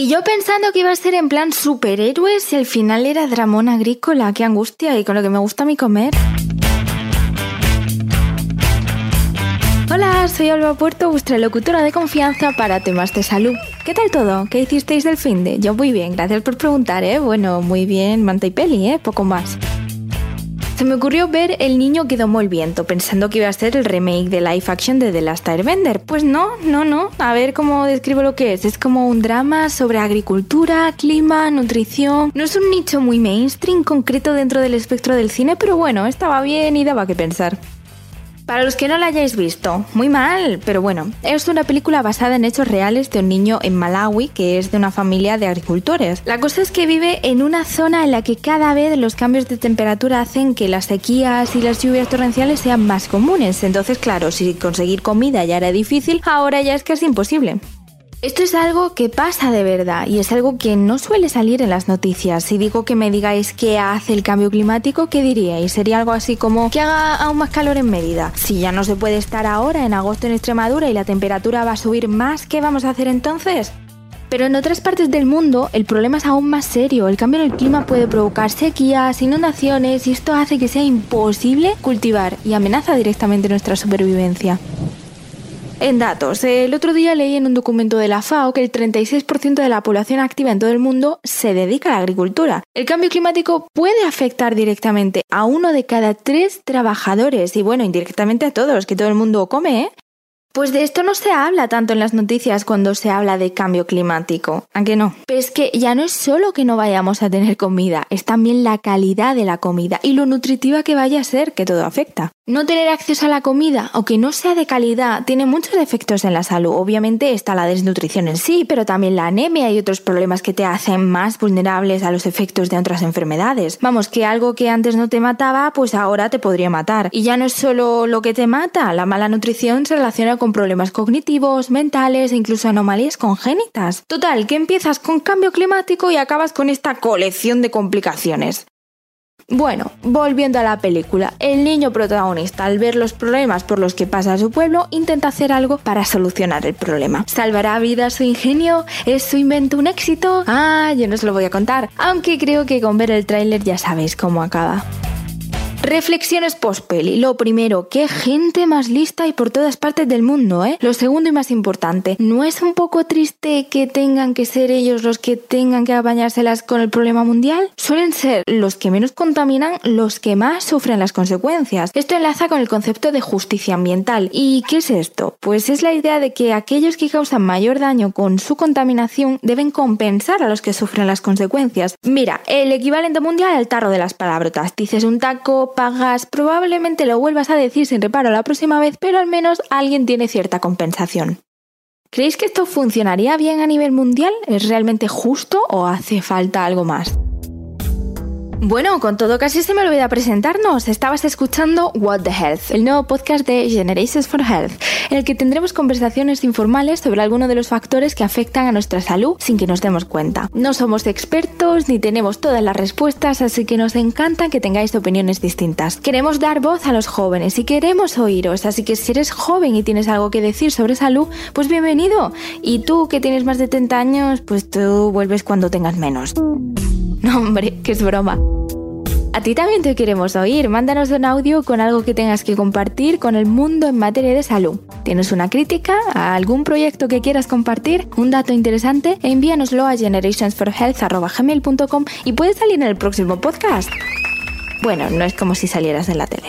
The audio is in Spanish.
Y yo pensando que iba a ser en plan superhéroes y al final era dramón agrícola, qué angustia y con lo que me gusta a mí comer. Hola, soy Alba Puerto, vuestra locutora de confianza para temas de salud. ¿Qué tal todo? ¿Qué hicisteis del fin de? Yo muy bien, gracias por preguntar, ¿eh? Bueno, muy bien, manta y peli, ¿eh? Poco más. Se me ocurrió ver El niño que domó el viento, pensando que iba a ser el remake de live action de The Last Airbender. Pues no, no, no. A ver cómo describo lo que es. Es como un drama sobre agricultura, clima, nutrición. No es un nicho muy mainstream concreto dentro del espectro del cine, pero bueno, estaba bien y daba que pensar. Para los que no la hayáis visto, muy mal, pero bueno, es una película basada en hechos reales de un niño en Malawi que es de una familia de agricultores. La cosa es que vive en una zona en la que cada vez los cambios de temperatura hacen que las sequías y las lluvias torrenciales sean más comunes. Entonces, claro, si conseguir comida ya era difícil, ahora ya es casi imposible. Esto es algo que pasa de verdad y es algo que no suele salir en las noticias. Si digo que me digáis qué hace el cambio climático, ¿qué diríais? Sería algo así como que haga aún más calor en Mérida. Si ya no se puede estar ahora en agosto en Extremadura y la temperatura va a subir más, ¿qué vamos a hacer entonces? Pero en otras partes del mundo el problema es aún más serio. El cambio en el clima puede provocar sequías, inundaciones y esto hace que sea imposible cultivar y amenaza directamente nuestra supervivencia. En datos, el otro día leí en un documento de la FAO que el 36% de la población activa en todo el mundo se dedica a la agricultura. El cambio climático puede afectar directamente a uno de cada tres trabajadores y bueno, indirectamente a todos, que todo el mundo come, ¿eh? Pues de esto no se habla tanto en las noticias cuando se habla de cambio climático, aunque no. Pero es que ya no es solo que no vayamos a tener comida, es también la calidad de la comida y lo nutritiva que vaya a ser que todo afecta. No tener acceso a la comida o que no sea de calidad tiene muchos efectos en la salud. Obviamente está la desnutrición en sí, pero también la anemia y otros problemas que te hacen más vulnerables a los efectos de otras enfermedades. Vamos, que algo que antes no te mataba, pues ahora te podría matar. Y ya no es solo lo que te mata, la mala nutrición se relaciona con problemas cognitivos, mentales e incluso anomalías congénitas. Total, que empiezas con cambio climático y acabas con esta colección de complicaciones. Bueno, volviendo a la película, el niño protagonista al ver los problemas por los que pasa su pueblo intenta hacer algo para solucionar el problema. ¿Salvará vida su ingenio? ¿Es su invento un éxito? Ah, yo no os lo voy a contar, aunque creo que con ver el tráiler ya sabéis cómo acaba. Reflexiones post-peli. Lo primero, qué gente más lista y por todas partes del mundo, ¿eh? Lo segundo y más importante, ¿no es un poco triste que tengan que ser ellos los que tengan que apañárselas con el problema mundial? Suelen ser los que menos contaminan los que más sufren las consecuencias. Esto enlaza con el concepto de justicia ambiental. ¿Y qué es esto? Pues es la idea de que aquellos que causan mayor daño con su contaminación deben compensar a los que sufren las consecuencias. Mira, el equivalente mundial al tarro de las palabrotas. Dices un taco, pagas, probablemente lo vuelvas a decir sin reparo la próxima vez, pero al menos alguien tiene cierta compensación. ¿Creéis que esto funcionaría bien a nivel mundial? ¿Es realmente justo o hace falta algo más? Bueno, con todo casi se me olvida presentarnos. Estabas escuchando What the Health, el nuevo podcast de Generations for Health, en el que tendremos conversaciones informales sobre algunos de los factores que afectan a nuestra salud sin que nos demos cuenta. No somos expertos ni tenemos todas las respuestas, así que nos encanta que tengáis opiniones distintas. Queremos dar voz a los jóvenes y queremos oíros, así que si eres joven y tienes algo que decir sobre salud, pues bienvenido. Y tú que tienes más de 30 años, pues tú vuelves cuando tengas menos. Hombre, que es broma. A ti también te queremos oír. Mándanos un audio con algo que tengas que compartir con el mundo en materia de salud. ¿Tienes una crítica algún proyecto que quieras compartir? ¿Un dato interesante? Envíanoslo a generationsforhealth.gmail.com y puedes salir en el próximo podcast. Bueno, no es como si salieras en la tele.